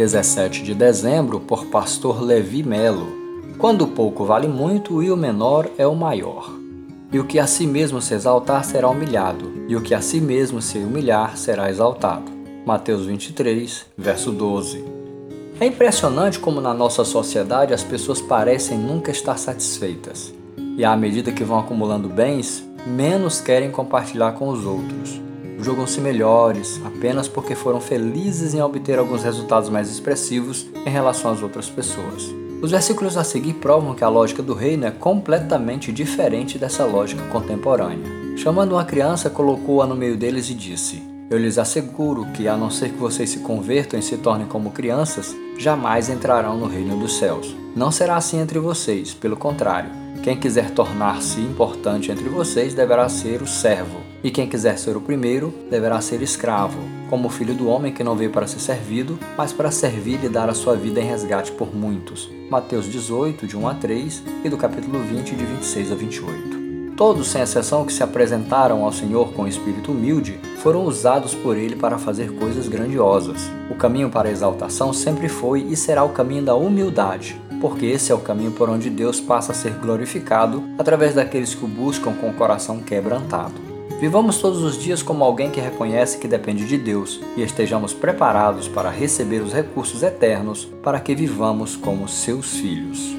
17 de dezembro, por pastor Levi Melo. Quando pouco vale muito e o menor é o maior. E o que a si mesmo se exaltar será humilhado, e o que a si mesmo se humilhar será exaltado. Mateus 23, verso 12. É impressionante como na nossa sociedade as pessoas parecem nunca estar satisfeitas. E à medida que vão acumulando bens, menos querem compartilhar com os outros julgam-se melhores apenas porque foram felizes em obter alguns resultados mais expressivos em relação às outras pessoas. Os versículos a seguir provam que a lógica do reino é completamente diferente dessa lógica contemporânea. Chamando uma criança, colocou-a no meio deles e disse: Eu lhes asseguro que, a não ser que vocês se convertam e se tornem como crianças, jamais entrarão no reino dos céus. Não será assim entre vocês, pelo contrário. Quem quiser tornar-se importante entre vocês deverá ser o servo e quem quiser ser o primeiro deverá ser escravo, como o filho do homem que não veio para ser servido, mas para servir e dar a sua vida em resgate por muitos. Mateus 18, de 1 a 3 e do capítulo 20, de 26 a 28. Todos, sem exceção, que se apresentaram ao Senhor com espírito humilde, foram usados por Ele para fazer coisas grandiosas. O caminho para a exaltação sempre foi e será o caminho da humildade, porque esse é o caminho por onde Deus passa a ser glorificado através daqueles que o buscam com o coração quebrantado. Vivamos todos os dias como alguém que reconhece que depende de Deus e estejamos preparados para receber os recursos eternos para que vivamos como seus filhos.